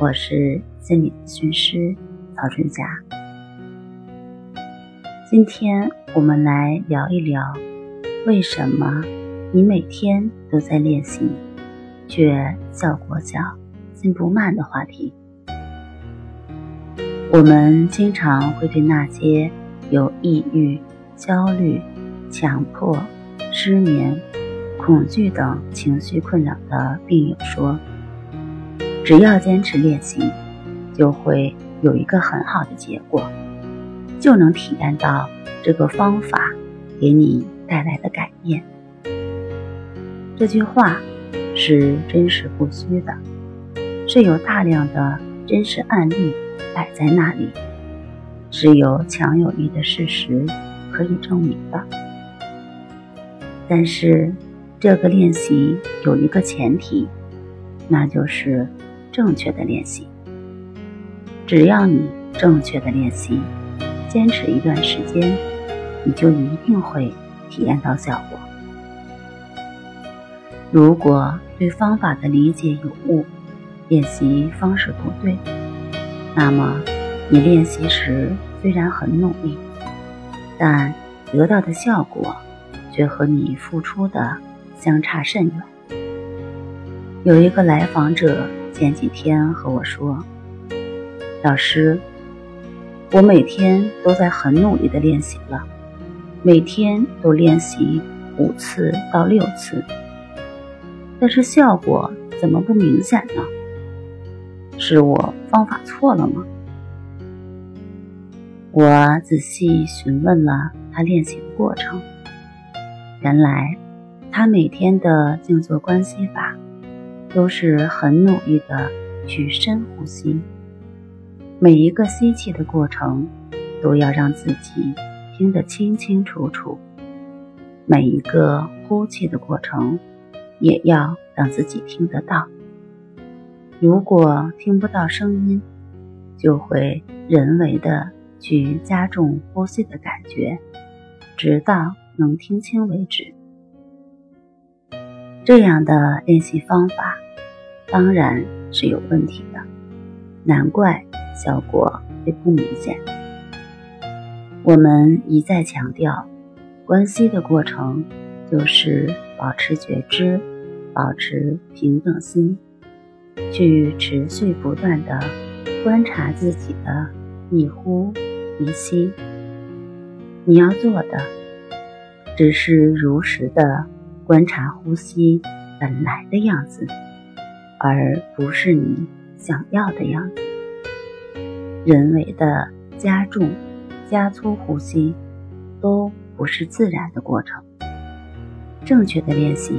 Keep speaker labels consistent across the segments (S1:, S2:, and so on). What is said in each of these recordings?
S1: 我是心理咨询师曹春霞。今天我们来聊一聊，为什么你每天都在练习，却效果小、进步慢的话题。我们经常会对那些有抑郁、焦虑、强迫、失眠、恐惧等情绪困扰的病友说。只要坚持练习，就会有一个很好的结果，就能体验到这个方法给你带来的改变。这句话是真实不虚的，是有大量的真实案例摆在那里，是有强有力的事实可以证明的。但是，这个练习有一个前提，那就是。正确的练习，只要你正确的练习，坚持一段时间，你就一定会体验到效果。如果对方法的理解有误，练习方式不对，那么你练习时虽然很努力，但得到的效果却和你付出的相差甚远。有一个来访者。前几天和我说：“老师，我每天都在很努力的练习了，每天都练习五次到六次，但是效果怎么不明显呢？是我方法错了吗？”我仔细询问了他练习的过程，原来他每天的静坐观息法。都是很努力的去深呼吸，每一个吸气的过程都要让自己听得清清楚楚，每一个呼气的过程也要让自己听得到。如果听不到声音，就会人为的去加重呼吸的感觉，直到能听清为止。这样的练习方法当然是有问题的，难怪效果会不明显。我们一再强调，关系的过程就是保持觉知，保持平等心，去持续不断的观察自己的一呼一吸。你要做的只是如实的。观察呼吸本来的样子，而不是你想要的样子。人为的加重、加粗呼吸，都不是自然的过程。正确的练习，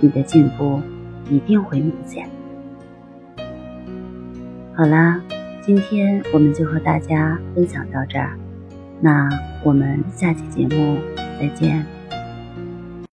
S1: 你的进步一定会明显。好啦，今天我们就和大家分享到这儿，那我们下期节目再见。